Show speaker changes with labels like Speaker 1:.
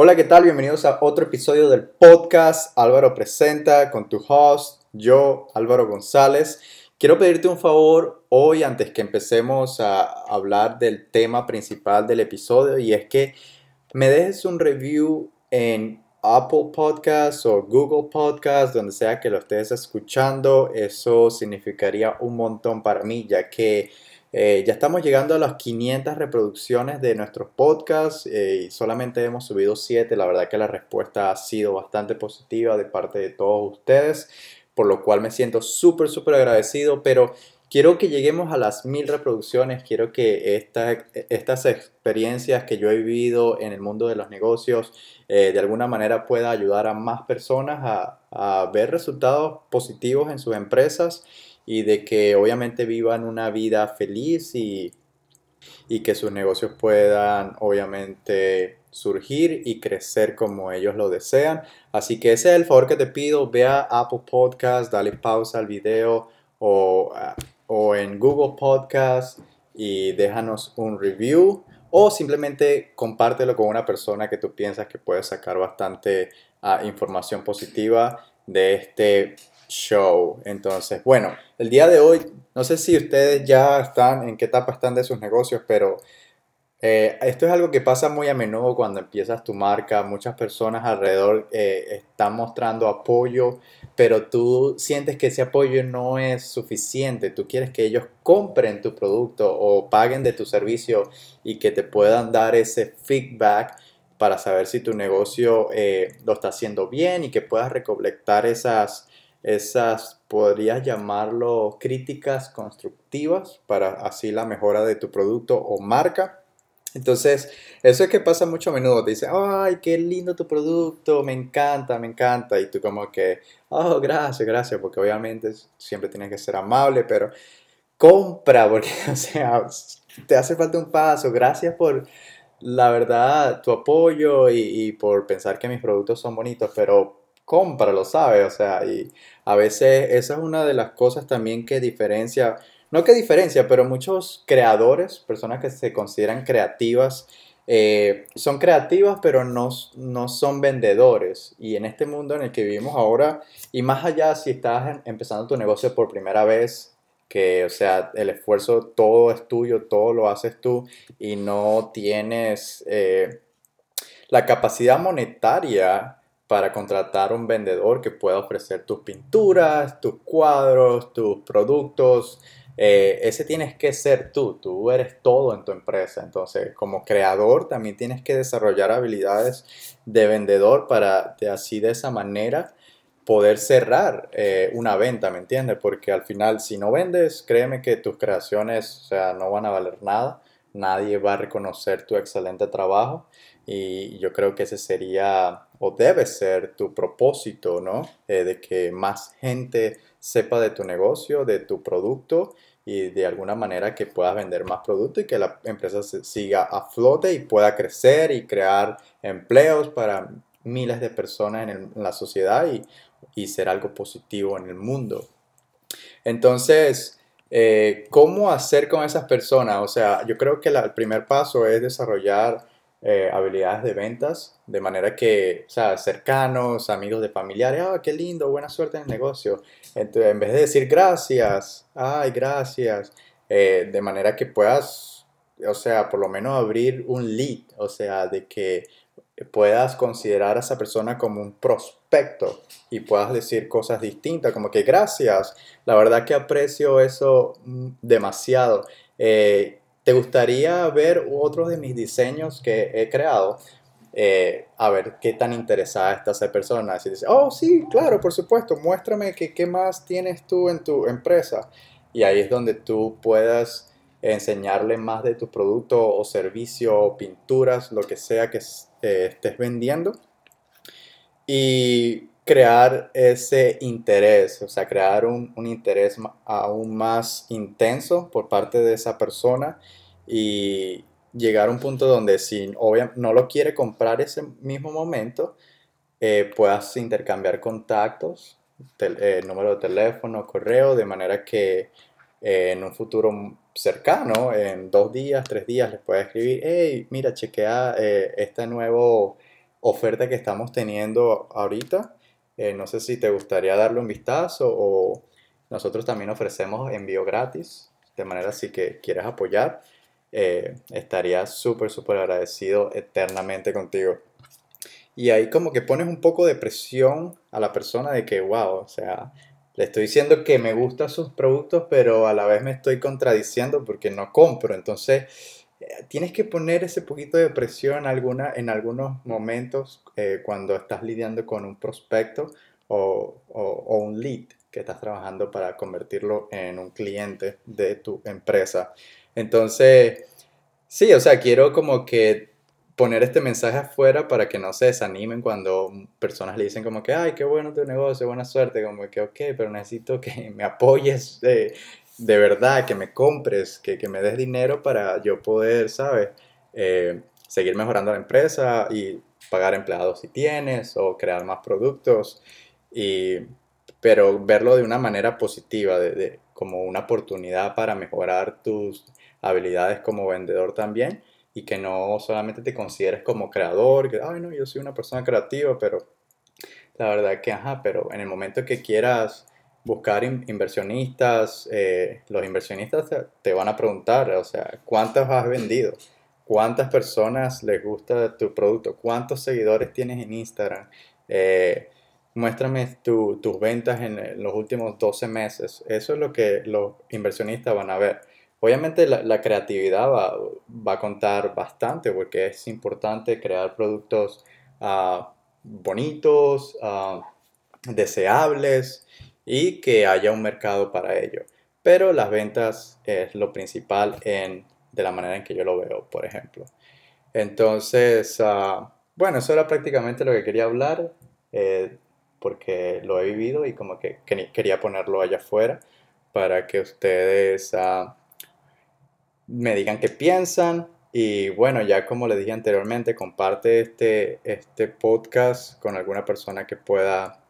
Speaker 1: Hola, ¿qué tal? Bienvenidos a otro episodio del podcast Álvaro Presenta con tu host, yo, Álvaro González. Quiero pedirte un favor hoy antes que empecemos a hablar del tema principal del episodio y es que me dejes un review en Apple Podcasts o Google Podcasts, donde sea que lo estés escuchando. Eso significaría un montón para mí, ya que eh, ya estamos llegando a las 500 reproducciones de nuestros podcasts eh, y solamente hemos subido 7. La verdad que la respuesta ha sido bastante positiva de parte de todos ustedes, por lo cual me siento súper, súper agradecido, pero quiero que lleguemos a las mil reproducciones, quiero que estas experiencias que yo he vivido en el mundo de los negocios eh, de alguna manera pueda ayudar a más personas a, a ver resultados positivos en sus empresas y de que obviamente vivan una vida feliz y, y que sus negocios puedan obviamente surgir y crecer como ellos lo desean. Así que ese es el favor que te pido. Ve a Apple Podcast, dale pausa al video o, o en Google Podcast y déjanos un review o simplemente compártelo con una persona que tú piensas que puede sacar bastante ah, información positiva de este show. Entonces, bueno, el día de hoy, no sé si ustedes ya están, en qué etapa están de sus negocios, pero eh, esto es algo que pasa muy a menudo cuando empiezas tu marca. Muchas personas alrededor eh, están mostrando apoyo, pero tú sientes que ese apoyo no es suficiente. Tú quieres que ellos compren tu producto o paguen de tu servicio y que te puedan dar ese feedback para saber si tu negocio eh, lo está haciendo bien y que puedas recolectar esas esas, podrías llamarlo críticas constructivas para así la mejora de tu producto o marca. Entonces, eso es que pasa mucho a menudo. Te dicen, ay, qué lindo tu producto, me encanta, me encanta. Y tú como que, oh, gracias, gracias, porque obviamente siempre tienes que ser amable, pero compra, porque, te hace falta un paso. Gracias por, la verdad, tu apoyo y por pensar que mis productos son bonitos, pero lo ¿sabes? O sea, y a veces esa es una de las cosas también que diferencia, no que diferencia, pero muchos creadores, personas que se consideran creativas, eh, son creativas pero no, no son vendedores. Y en este mundo en el que vivimos ahora, y más allá si estás empezando tu negocio por primera vez, que, o sea, el esfuerzo todo es tuyo, todo lo haces tú y no tienes eh, la capacidad monetaria para contratar un vendedor que pueda ofrecer tus pinturas, tus cuadros, tus productos. Eh, ese tienes que ser tú, tú eres todo en tu empresa. Entonces, como creador, también tienes que desarrollar habilidades de vendedor para de así de esa manera poder cerrar eh, una venta, ¿me entiendes? Porque al final, si no vendes, créeme que tus creaciones, o sea, no van a valer nada. Nadie va a reconocer tu excelente trabajo y yo creo que ese sería o debe ser tu propósito, ¿no? Eh, de que más gente sepa de tu negocio, de tu producto y de alguna manera que puedas vender más producto y que la empresa siga a flote y pueda crecer y crear empleos para miles de personas en, la sociedad y, ser algo positivo en el mundo. Entonces, eh, ¿cómo hacer con esas personas? O sea, yo creo que el primer paso es desarrollar eh, habilidades de ventas, de manera que, o sea, cercanos, amigos de familiares, ah, qué lindo, buena suerte en el negocio. Entonces, en vez de decir gracias, ay, gracias, eh, de manera que puedas, o sea, por lo menos abrir un lead, o sea, de que puedas considerar a esa persona como un prospecto y puedas decir cosas distintas, como que gracias, la verdad que aprecio eso mm, demasiado. Eh, ¿Te gustaría ver otros de mis diseños que he creado? Eh, a ver qué tan interesada está esa persona. Si dice, oh, sí, claro, por supuesto, muéstrame qué más tienes tú en tu empresa. Y ahí es donde tú puedas enseñarle más de tu producto o servicio o pinturas, lo que sea que eh, estés vendiendo. Y crear ese interés, o sea, crear un, un, interés aún más intenso por parte de esa persona y llegar a un punto donde si obviamente no lo quiere comprar ese mismo momento, eh, puedas intercambiar contactos, eh, número de teléfono, correo, de manera que eh, en un futuro cercano, en dos días, tres días, les pueda escribir, hey, mira, chequea este nuevo oferta que estamos teniendo ahorita. Eh, no sé si te gustaría darle un vistazo o nosotros también ofrecemos envío gratis, de manera si que quieres apoyar, eh, estaría súper, súper agradecido eternamente contigo. Y ahí como que pones un poco de presión a la persona de que, wow, o sea, le estoy diciendo que me gustan sus productos, pero a la vez me estoy contradiciendo porque no compro. Entonces, tienes que poner ese poquito de presión alguna, en algunos momentos eh, cuando estás lidiando con un prospecto o, un lead que estás trabajando para convertirlo en un cliente de tu empresa. Entonces, sí, o sea, quiero como que poner este mensaje afuera para que no se desanimen cuando personas le dicen como que, ay, qué bueno tu negocio, buena suerte, como que, ok, pero necesito que me apoyes de, verdad, que me compres, que, me des dinero para yo poder, ¿sabes? Eh, seguir mejorando la empresa y pagar empleados si tienes o crear más productos, y, pero verlo de una manera positiva, de, como una oportunidad para mejorar tus habilidades como vendedor también y que no solamente te consideres como creador, que, ay, no, yo soy una persona creativa, pero la verdad que, ajá, pero en el momento que quieras buscar inversionistas, eh, los inversionistas te, van a preguntar, o sea, ¿cuántas has vendido? ¿Cuántas personas les gusta tu producto? ¿Cuántos seguidores tienes en Instagram? Eh, muéstrame tus ventas en los últimos 12 meses. Eso es lo que los inversionistas van a ver. Obviamente la, creatividad va, a contar bastante porque es importante crear productos ah, bonitos, ah, deseables y que haya un mercado para ello. Pero las ventas es lo principal en, de la manera en que yo lo veo, por ejemplo. Entonces, ah, bueno, eso era prácticamente lo que quería hablar eh, porque lo he vivido y como que, quería ponerlo allá afuera para que ustedes me digan qué piensan. Y bueno, ya como les dije anteriormente, comparte este, este podcast con alguna persona que pueda